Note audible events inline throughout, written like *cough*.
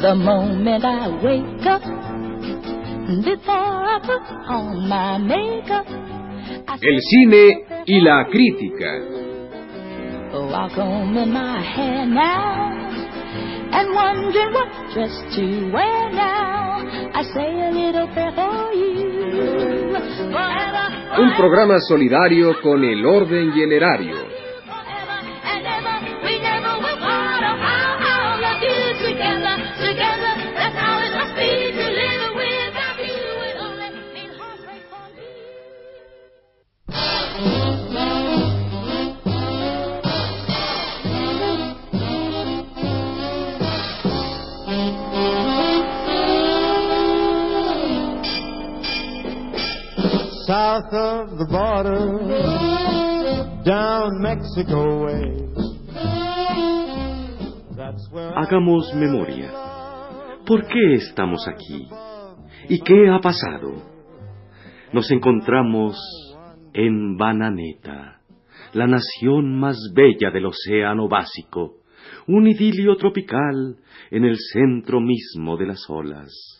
The moment I wake up, before I put on my makeup, I El cine y la crítica. Oh, my hair now and wondering what dress to wear now. I say a little prayer for you. Forever, Un programa solidario con el orden y el erario. South of the border, down Mexico way. That's where I Hagamos memoria. ¿Por qué estamos aquí? ¿Y qué ha pasado? Nos encontramos en Bananeta, la nación más bella del océano básico, un idilio tropical en el centro mismo de las olas.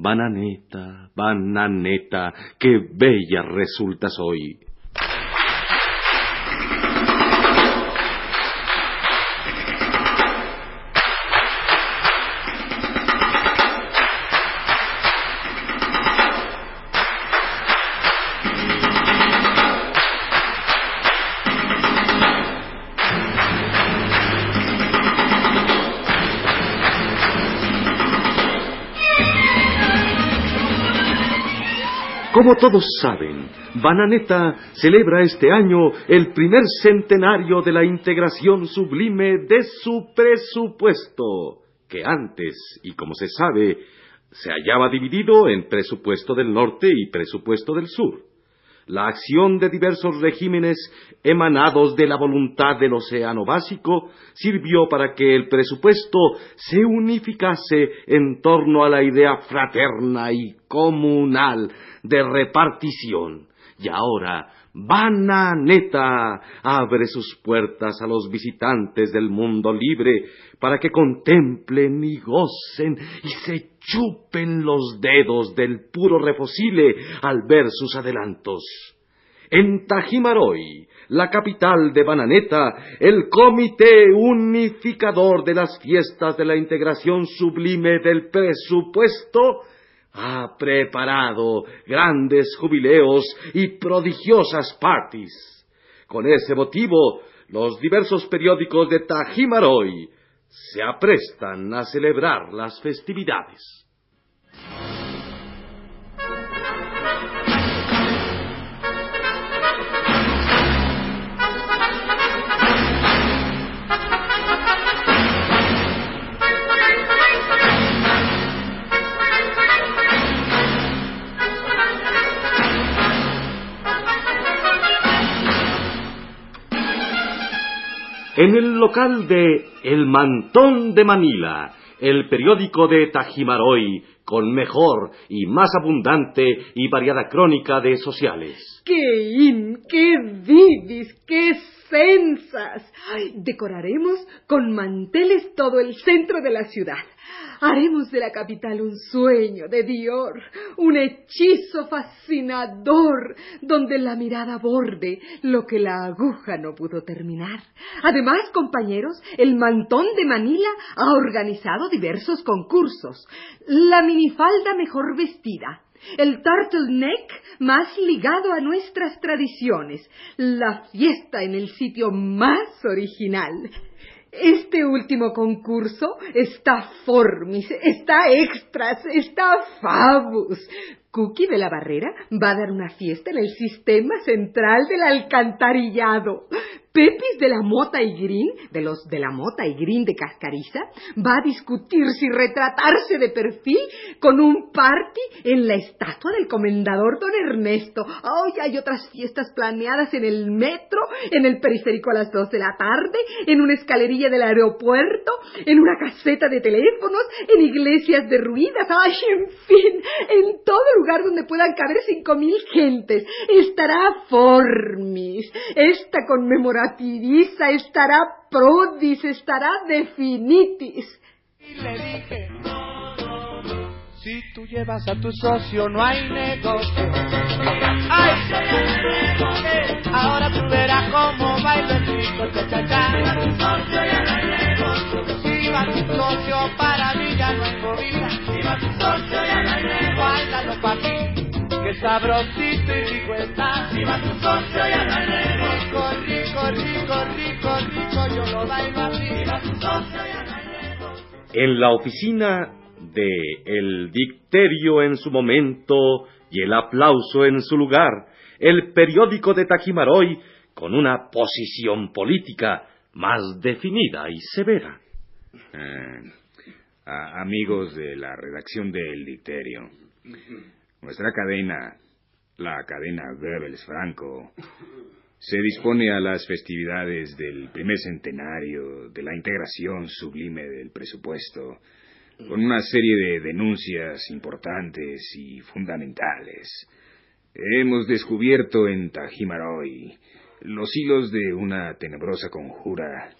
Bananeta, bananeta, qué bella resultas hoy. Como todos saben, Bananeta celebra este año el primer centenario de la integración sublime de su presupuesto, que antes, y como se sabe, se hallaba dividido en presupuesto del norte y presupuesto del sur. La acción de diversos regímenes emanados de la voluntad del Océano Básico sirvió para que el presupuesto se unificase en torno a la idea fraterna y comunal de repartición. Y ahora Bananeta abre sus puertas a los visitantes del mundo libre para que contemplen y gocen y se chupen los dedos del puro refosile al ver sus adelantos. En Tajimaroy, la capital de Bananeta, el Comité Unificador de las Fiestas de la Integración Sublime del Presupuesto ha preparado grandes jubileos y prodigiosas parties. Con ese motivo, los diversos periódicos de Tajimaroy se aprestan a celebrar las festividades. En el local de El Mantón de Manila, el periódico de Tajimaroy, con mejor y más abundante y variada crónica de sociales. ¡Qué in! ¡Qué vivis! ¡Qué Decoraremos con manteles todo el centro de la ciudad. Haremos de la capital un sueño de Dior, un hechizo fascinador, donde la mirada borde lo que la aguja no pudo terminar. Además, compañeros, el Mantón de Manila ha organizado diversos concursos. La minifalda mejor vestida, el turtleneck más ligado a nuestras tradiciones, la fiesta en el sitio más original. Este último concurso está formis, está extras, está fabus. Cookie de la Barrera va a dar una fiesta en el sistema central del alcantarillado. Pepis de la Mota y Green, de los de la Mota y Green de Cascariza, va a discutir si retratarse de perfil con un party en la estatua del comendador don Ernesto. Ay, hay otras fiestas planeadas en el metro, en el periférico a las dos de la tarde, en una escalerilla del aeropuerto, en una caseta de teléfonos, en iglesias derruidas, ay, en fin, en todo lugar donde puedan caber cinco mil gentes. Estará Formis, esta conmemorativiza, estará Prodis, estará Definitis. Y le dije, si tú llevas a tu socio no hay negocio. Ay, eh, ahora tú verás cómo baila el rico cha. Si va tu socio para mí ya no hay movida. Si va tu socio ya no hay negocio. Bailalo pa' aquí, que sabrosito y rico está. Si va tu socio ya no hay negocio. Rico, rico, rico, yo lo. En la oficina de El Dicterio en su momento y el aplauso en su lugar, el periódico de Tajimaroy con una posición política más definida y severa. Eh, amigos de la redacción del Dicterio, nuestra cadena, la cadena Goebbels Franco, se dispone a las festividades del primer centenario de la integración sublime del presupuesto, con una serie de denuncias importantes y fundamentales. Hemos descubierto en Tajimaroy los hilos de una tenebrosa conjura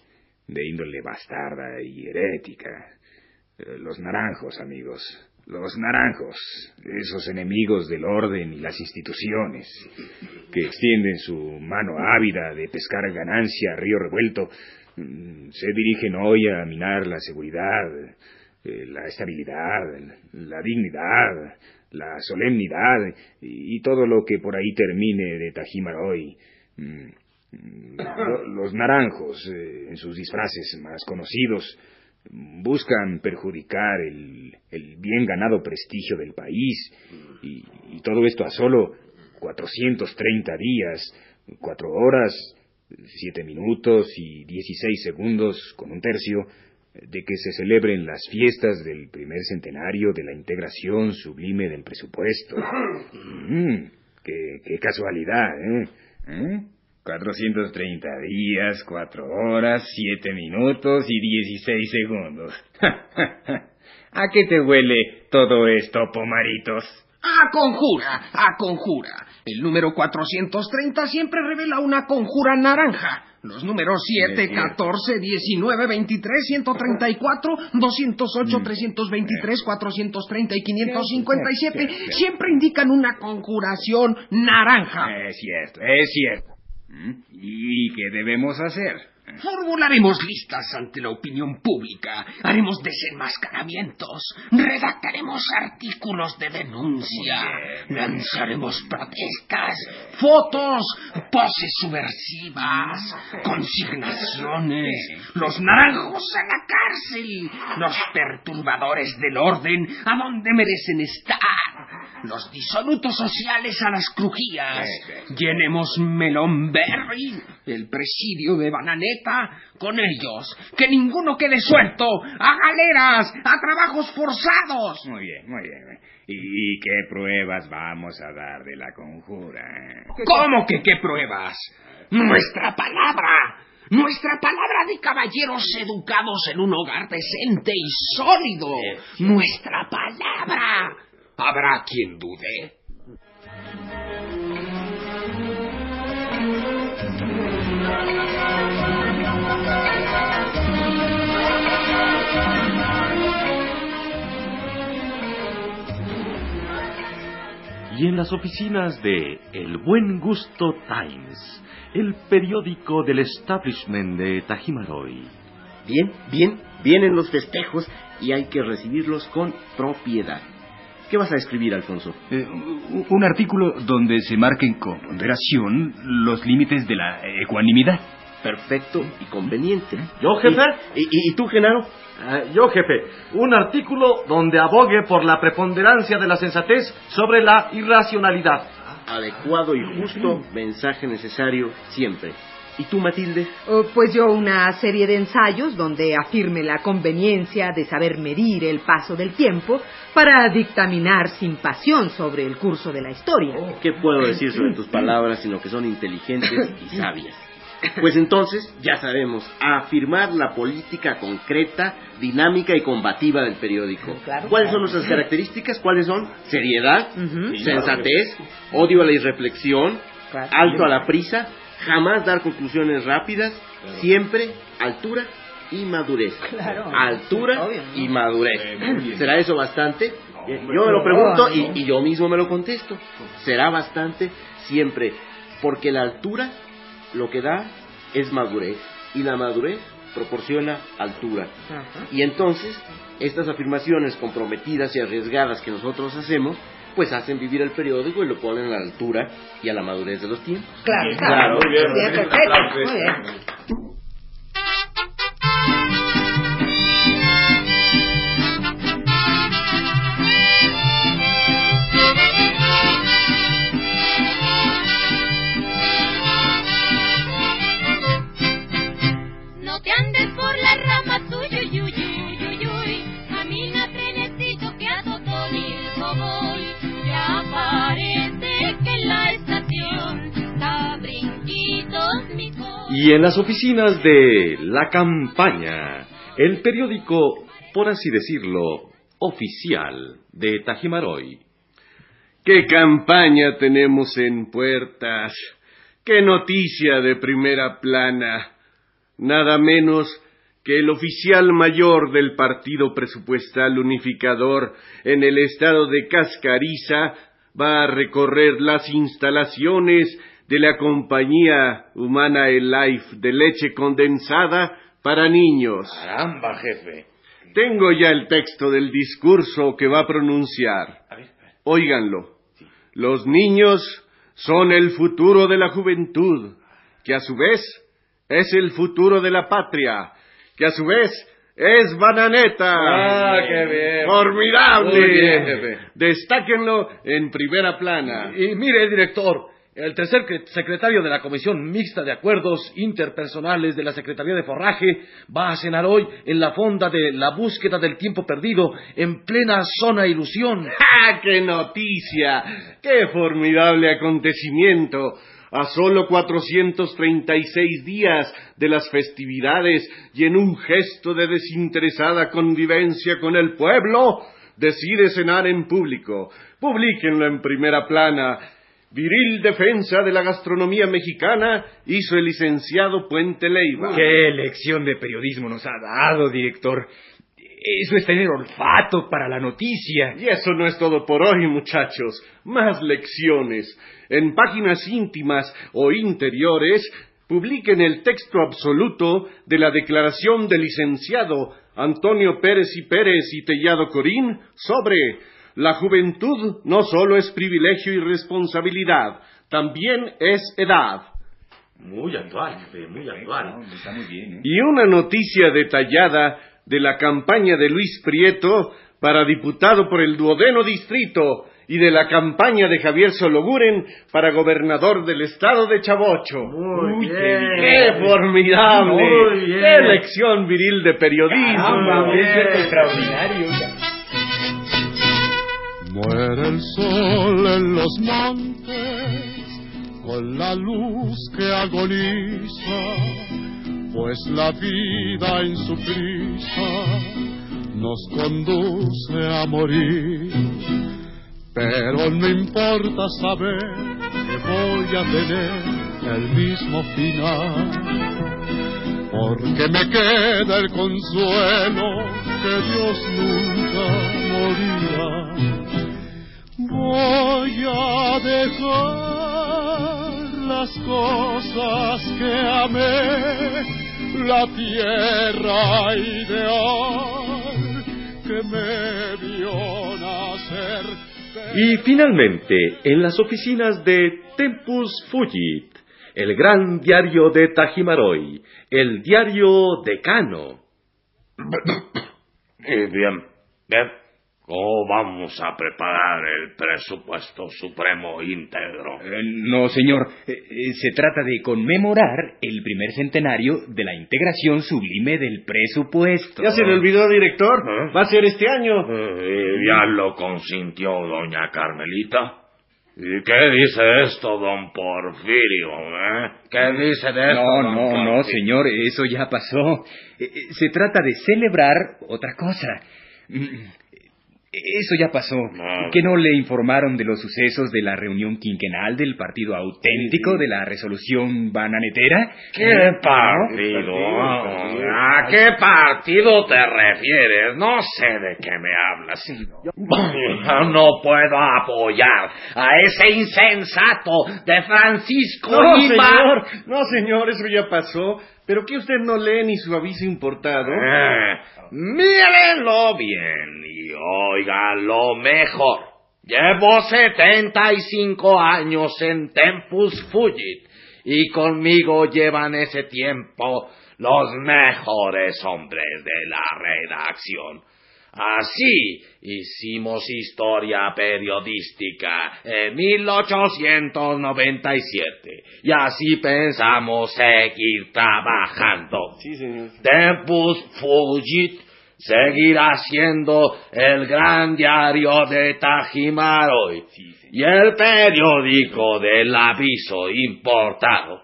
de índole bastarda y herética. Eh, Los naranjos, amigos, los naranjos, esos enemigos del orden y las instituciones, que extienden su mano ávida de pescar ganancia a río revuelto, mm, se dirigen hoy a minar la seguridad, eh, la estabilidad, la dignidad, la solemnidad y, todo lo que por ahí termine de Tajimaroy. Mm, mm, lo- Los naranjos, eh, en sus disfraces más conocidos, buscan perjudicar el, el bien ganado prestigio del país y, todo esto a solo 430 días, 4 horas, 7 minutos y 16 segundos con un tercio de que se celebren las fiestas del primer centenario de la integración sublime del presupuesto. Mm, qué, qué casualidad, ¿eh? ¿Eh? 430 días, 4 horas, 7 minutos y 16 segundos. *laughs* ¿A qué te huele todo esto, pomaritos? A conjura, a conjura. El número 430 siempre revela una conjura naranja. Los números 7, Es cierto. 14, 19, 23, 134, 208, 323, 430 y 557 Cierto, cierto. siempre indican una conjuración naranja. Es cierto, es cierto. ¿Mm? ¿Y qué debemos hacer? Formularemos listas ante la opinión pública, haremos desenmascaramientos, redactaremos artículos de denuncia, lanzaremos protestas, fotos, poses subversivas, consignaciones, los naranjos a la cárcel, los perturbadores del orden a donde merecen estar, los disolutos sociales a las crujías, llenemos Melon Berry, el presidio de Con ellos, que ninguno quede suelto, a galeras, a trabajos forzados. Muy bien, muy bien. ¿Y qué pruebas vamos a dar de la conjura? eh? ¿Cómo que qué pruebas? Nuestra palabra. Nuestra palabra de caballeros educados en un hogar decente y sólido. Nuestra palabra. Habrá quien dude. Y en las oficinas de El Buen Gusto Times, el periódico del establishment de Tajimaroy. Bien, bien, vienen los festejos y hay que recibirlos con propiedad. ¿Qué vas a escribir, Alfonso? Eh, un un artículo donde se marquen con ponderación los límites de la ecuanimidad. Perfecto y conveniente. ¿Yo, jefe? ¿Y, y- y tú, Genaro? Ah, yo, jefe, un artículo donde abogue por la preponderancia de la sensatez sobre la irracionalidad. Adecuado y justo, mensaje necesario siempre. ¿Y tú, Matilde? Oh, pues yo una serie de ensayos donde afirme la conveniencia de saber medir el paso del tiempo para dictaminar sin pasión sobre el curso de la historia. ¿Qué puedo decir sobre tus palabras sino que son inteligentes y sabias? Pues entonces, ya sabemos, afirmar la política concreta, dinámica y combativa del periódico. ¿Cuáles son nuestras características? ¿Cuáles son? Seriedad, sensatez, odio a la irreflexión, alto a la prisa, jamás dar conclusiones rápidas, siempre altura y madurez. Altura y madurez. ¿Será eso bastante? Eh, Yo me lo pregunto y, y yo mismo me lo contesto. ¿Será bastante? Siempre. Porque la altura lo que da es madurez y la madurez proporciona altura. Y entonces, estas afirmaciones comprometidas y arriesgadas que nosotros hacemos, pues hacen vivir el periódico y lo ponen a la altura y a la madurez de los tiempos. Claro, Claro. Muy bien. Muy bien. Y en las oficinas de La Campaña, el periódico, por así decirlo, oficial de Tajimaroy. ¿Qué campaña tenemos en puertas? ¿Qué noticia de primera plana? Nada menos que el oficial mayor del Partido Presupuestal Unificador en el estado de Cascariza va a recorrer las instalaciones de la compañía humana El Life de leche condensada para niños. Caramba, jefe. Tengo ya el texto del discurso que va a pronunciar. Óiganlo. Los niños son el futuro de la juventud, que a su vez es el futuro de la patria, que a su vez es bananeta. Ah, qué bien. Formidable. Muy bien, jefe. Destáquenlo en primera plana. Y mire, director, el tercer cre- secretario de la Comisión Mixta de Acuerdos Interpersonales de la Secretaría de Forraje va a cenar hoy en la fonda de la búsqueda del tiempo perdido en plena zona ilusión. *laughs* ¡Ah, qué noticia! ¡Qué formidable acontecimiento! A solo 436 días de las festividades y en un gesto de desinteresada convivencia con el pueblo, decide cenar en público. Publíquenlo en primera plana. Viril defensa de la gastronomía mexicana hizo el licenciado Puente Leiva. ¿Qué lección de periodismo nos ha dado, director? Eso es tener olfato para la noticia. Y eso no es todo por hoy, muchachos. Más lecciones. En páginas íntimas o interiores, publiquen el texto absoluto de la declaración del licenciado Antonio Pérez y Pérez y Tellado Corín sobre la juventud no solo es privilegio y responsabilidad, también es edad. Muy actual, jefe, muy actual. Está muy bien, ¿eh? Y una noticia detallada de la campaña de Luis Prieto para diputado por el duodeno distrito y de la campaña de Javier Sologuren para gobernador del estado de Chavocho. Muy Uy, bien. ¡Qué formidable! Muy bien. ¡Qué lección viril de periodismo! Caramba, es extraordinario. Muere el sol en los montes con la luz que agoniza, pues la vida en su prisa nos conduce a morir. Pero no importa saber que voy a tener el mismo final, porque me queda el consuelo que Dios nunca morirá. Voy a dejar las cosas que amé, la tierra ideal que me vio nacer. Y finalmente, en las oficinas de Tempus Fugit, el gran diario de Tajimaroy, el diario decano. *coughs* Eh, bien, bien. ¿Cómo vamos a preparar el presupuesto supremo íntegro? Eh, no, señor. Eh, eh, se trata de conmemorar el primer centenario de la integración sublime del presupuesto. ¿Ya se le olvidó, director? Va a ser este año. ya lo consintió doña Carmelita. ¿Y qué dice esto, don Porfirio? ¿Qué dice de esto? No, no, no, señor, eso ya pasó. Se trata de celebrar otra cosa. Eso ya pasó. ¿Que no le informaron de los sucesos de la reunión quinquenal del partido auténtico de la resolución bananetera? ¿Qué partido? ¿A qué partido te refieres? No sé de qué me hablas. No puedo apoyar a ese insensato de Francisco No, señor. No, señor, eso ya pasó. ¿Pero qué usted no lee ni su aviso importado? Eh, mírenlo bien y oiga lo mejor. Llevo 75 años en Tempus Fugit y conmigo llevan ese tiempo los mejores hombres de la redacción. Así hicimos historia periodística en 1897 y así pensamos seguir trabajando. Sí, señor. Tempus Fugit seguirá siendo el gran diario de Tajimaroy y el periódico del aviso importado.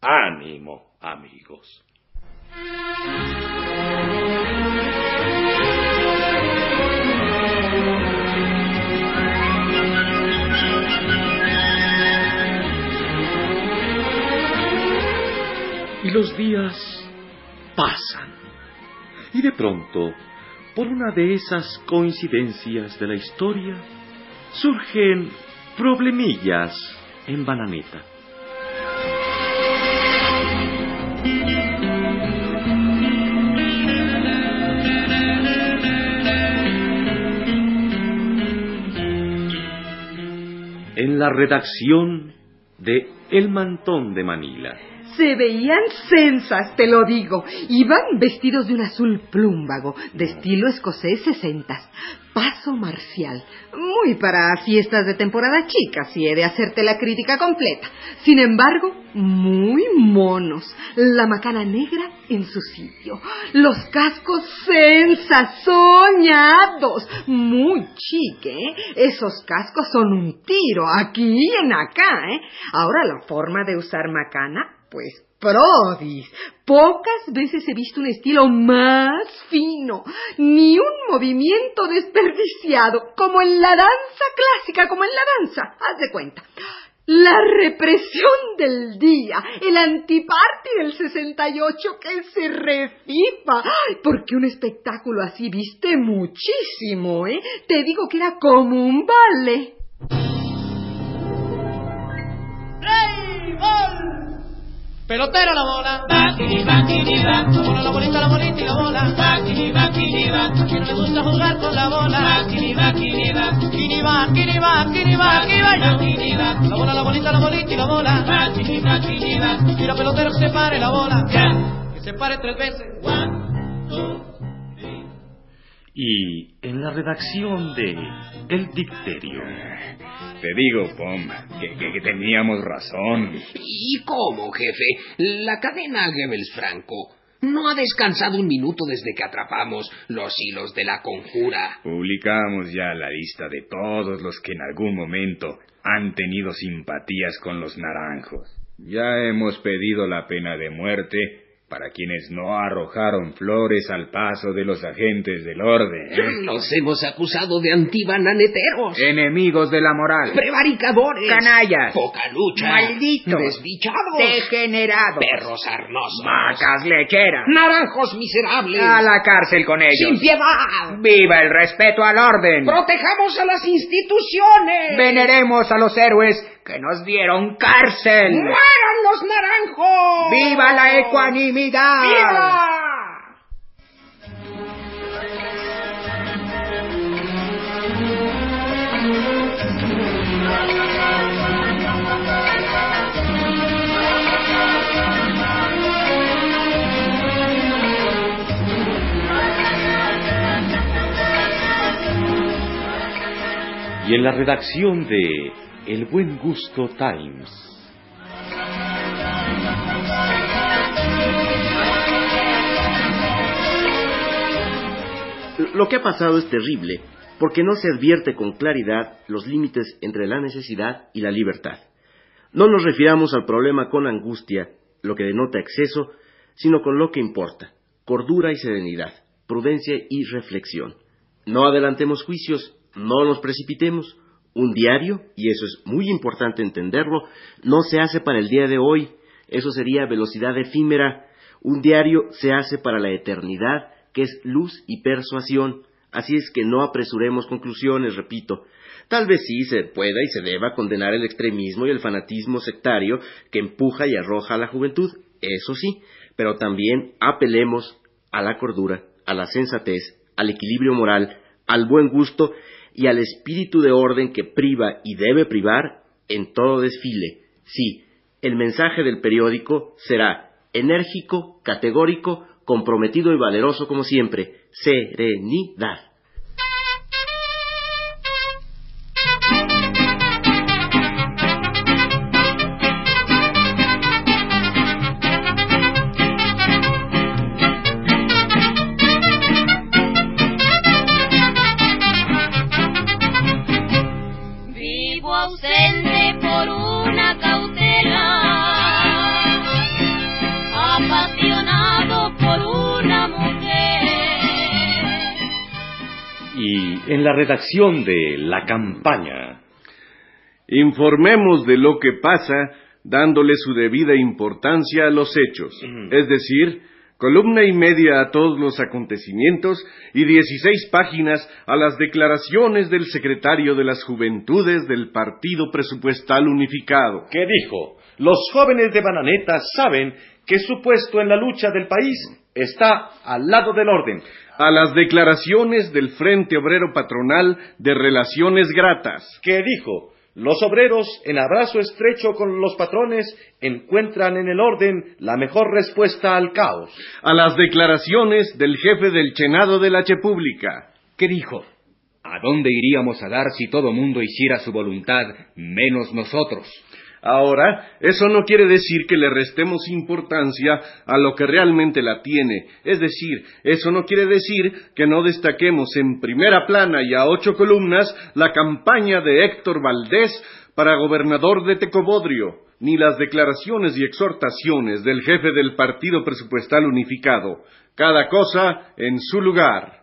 Ánimo, amigos. Y los días pasan. Y de pronto, por una de esas coincidencias de la historia, surgen problemillas en Bananeta. En la redacción de El Mantón de Manila. Se veían censas, te lo digo. Iban vestidos de un azul plúmbago, de estilo escocés sesentas. Paso marcial. Muy para fiestas de temporada chica, si he de hacerte la crítica completa. Sin embargo, muy monos. La macana negra en su sitio. Los cascos censas, soñados. Muy chique, ¿eh? Esos cascos son un tiro aquí y en acá, ¿eh? Ahora la forma de usar macana pues prodis. Pocas veces he visto un estilo más fino, ni un movimiento desperdiciado, como en la danza clásica, como en la danza. Haz de cuenta. La represión del día, el antiparty del 68 que se refipa. Porque un espectáculo así viste muchísimo, ¿eh? Te digo que era como un baile. ¡Play, gol! Pelotero la bola. Bakini, bakini, ba. La bola, la bolita, la bolita y la bola. Bakini, bakini, ba. A quien le gusta jugar con la bola. Bakini, bakini, ba. Kini va, kini va, kini va, kini va. La bola, la bolita, la bolita y la bola. Bakini, bakini, ba. Mira pelotero que se pare la bola. Que se pare tres veces. One, two, Y en la redacción de El Dicterio. Te digo, Pom, que, que- que teníamos razón. ¿Y cómo, jefe? La cadena Goebbels Franco no ha descansado un minuto desde que atrapamos los hilos de la conjura. Publicamos ya la lista de todos los que en algún momento han tenido simpatías con los naranjos. Ya hemos pedido la pena de muerte para quienes no arrojaron flores al paso de los agentes del orden. ¿eh? *clears throat* Los hemos acusado de antibananeteros, Enemigos de la moral. prevaricadores, Canallas. pocaluchas, Malditos. desdichados, Degenerados. perros arnosos, Vacas lecheras. naranjos miserables, A la cárcel con ellos. sin piedad. ¡Viva el respeto al orden! Protejamos a las instituciones. Veneremos a los héroes que nos dieron cárcel. ¡Mueran los naranjos! ¡Viva la ecuanimidad! ¡Viva! y en la redacción de El Buen Gusto Times. Lo que ha pasado es terrible porque no se advierte con claridad los límites entre la necesidad y la libertad. No nos refiramos al problema con angustia, lo que denota exceso, sino con lo que importa, cordura y serenidad, prudencia y reflexión. No adelantemos juicios, no nos precipitemos. Un diario, y eso es muy importante entenderlo, no se hace para el día de hoy, eso sería velocidad efímera. Un diario se hace para la eternidad, que es luz y persuasión. Así es que no apresuremos conclusiones, repito. Tal vez sí se pueda y se deba condenar el extremismo y el fanatismo sectario que empuja y arroja a la juventud, eso sí, pero también apelemos a la cordura, a la sensatez, al equilibrio moral, al buen gusto y al espíritu de orden que priva y debe privar en todo desfile. Sí, el mensaje del periódico será enérgico, categórico, comprometido y valeroso como siempre. Serenidad. La redacción de La Campaña. Informemos de lo que pasa dándole su debida importancia a los hechos, es decir, columna y media a todos los acontecimientos y dieciséis páginas a las declaraciones del secretario de las Juventudes del Partido Presupuestal Unificado. que dijo, los jóvenes de Bananeta saben que su puesto en la lucha del país está al lado del orden. A las declaraciones del Frente Obrero Patronal de Relaciones Gratas. que dijo, los obreros, en abrazo estrecho con los patrones, encuentran en el orden la mejor respuesta al caos. A las declaraciones del jefe del Chenado de la República. ¿Qué dijo? ¿A dónde iríamos a dar si todo mundo hiciera su voluntad, menos nosotros? Ahora, eso no quiere decir que le restemos importancia a lo que realmente la tiene. Es decir, eso no quiere decir que no destaquemos en primera plana y a ocho columnas la campaña de Héctor Valdés para gobernador de Tecobodrio, ni las declaraciones y exhortaciones del jefe del Partido Presupuestal Unificado. Cada cosa en su lugar.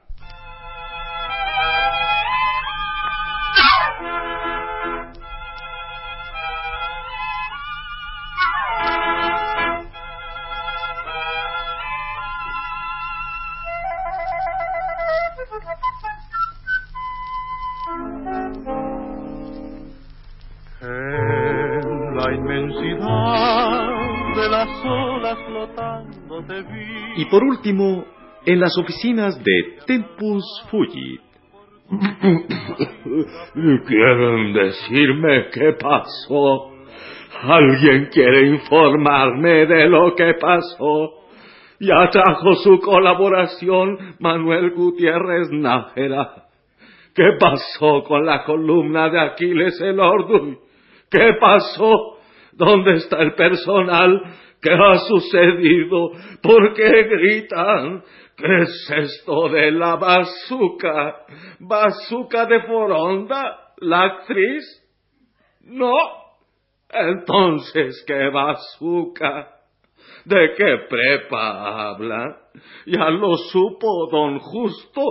Y por último, en las oficinas de Tempus Fugit. ¿Quieren decirme qué pasó? ¿Alguien quiere informarme de lo que pasó? Ya trajo su colaboración Manuel Gutiérrez Nájera. ¿Qué pasó con la columna de Aquiles el Orduy? ¿Qué pasó? ¿Dónde está el personal? ¿Qué ha sucedido? ¿Por qué gritan? ¿Qué es esto de la bazuca? ¿Bazuca de Foronda? ¿La actriz? No. Entonces, ¿qué bazuca? ¿De qué prepa habla? Ya lo supo don Justo.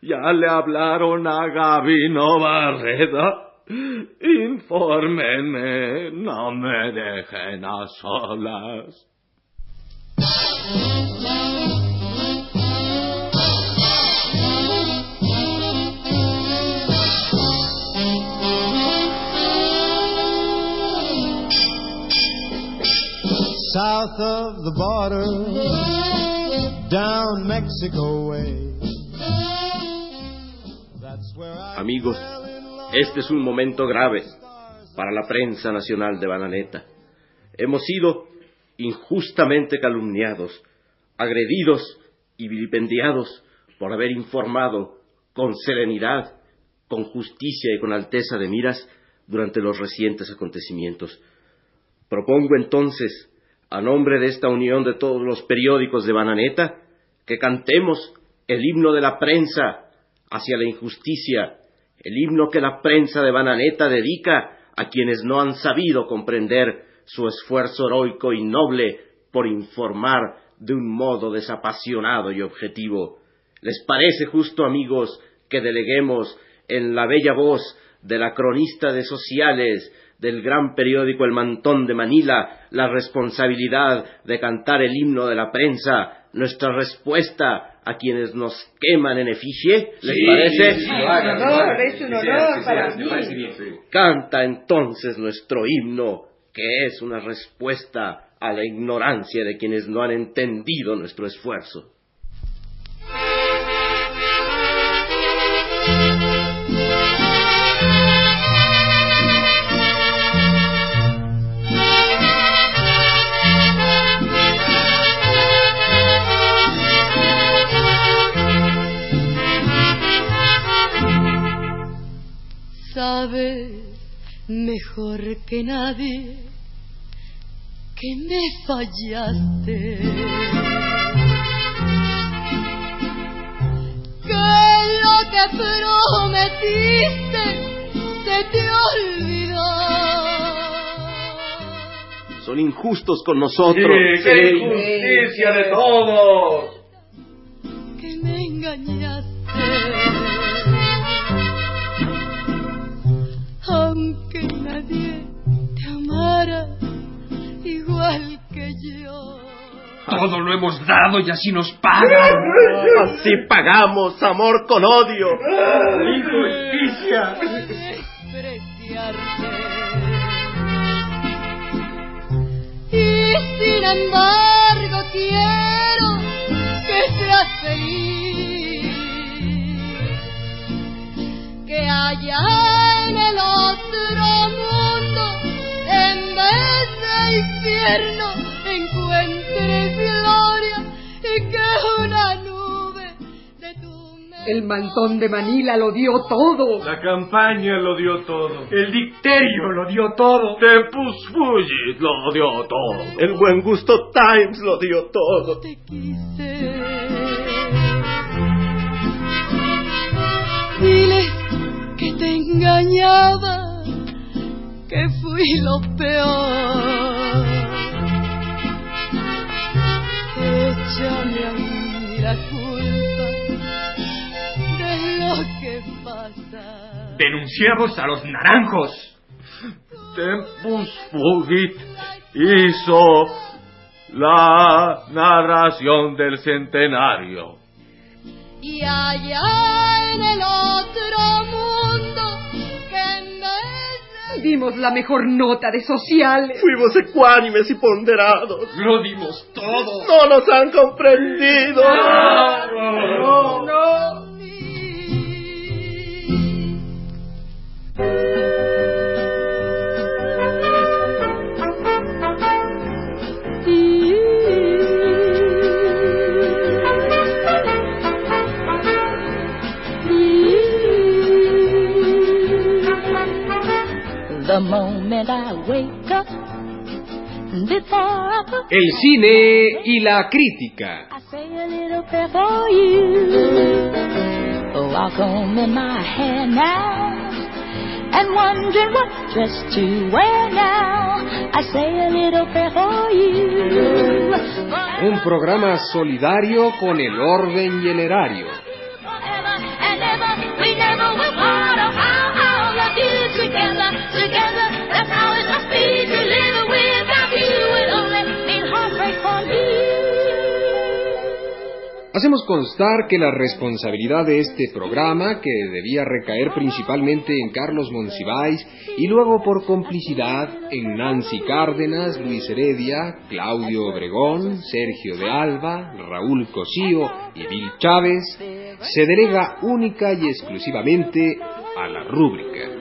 Ya le hablaron a Gabino Barreda. Infórmenme, no me dejen a solas. south of the border, down Mexico way. That's where I Amigos, este es un momento grave para la prensa nacional de Bananeta. Hemos sido injustamente calumniados, agredidos y vilipendiados por haber informado con serenidad, con justicia y con alteza de miras durante los recientes acontecimientos. Propongo entonces, a nombre de esta unión de todos los periódicos de Bananeta, que cantemos el himno de la prensa hacia la injusticia, el himno que la prensa de Bananeta dedica a quienes no han sabido comprender su esfuerzo heroico y noble por informar de un modo desapasionado y objetivo. ¿Les parece justo, amigos, que deleguemos en la bella voz de la cronista de sociales del gran periódico El Mantón de Manila la responsabilidad de cantar el himno de la prensa, nuestra respuesta a quienes nos queman en efigie? ¿Les parece? Sí, un honor, es un honor para mí. Canta entonces nuestro himno, que es una respuesta a la ignorancia de quienes no han entendido nuestro esfuerzo. Sabes mejor que nadie que me fallaste. Que lo que prometiste se te olvidó. Son injustos con nosotros. Sí, qué injusticia de todos. Que me engañaste. Igual que yo. Todo lo hemos dado y así nos pagan. Así pagamos amor con odio. Injusticia. despreciarte. Y sin embargo quiero que seas feliz. Que allá en el otro mundo, en vez de infierno, encuentres gloria y que una nube de tu El mantón de Manila lo dio todo. La campaña lo dio todo. El dicterio lo dio todo. Tempus Fugit lo dio todo. El buen gusto Times lo dio todo. te quise. Diles que te engañaba, que fui lo peor. Échame a mí la culpa de lo que pasa. Denunciamos a los naranjos. Tempus Fugit hizo la narración del centenario. Y allá en el otro mundo Dimos la mejor nota de sociales. Fuimos ecuánimes y ponderados. Lo dimos todo. No nos han comprendido. No, no. The a little prayer for you. Un programa solidario con el orden y el erario. Hacemos constar que la responsabilidad de este programa, que debía recaer principalmente en Carlos Monsiváis y luego por complicidad en Nancy Cárdenas, Luis Heredia, Claudio Obregón, Sergio de Alba, Raúl Cosío y Bill Chávez, se delega única y exclusivamente a la rúbrica.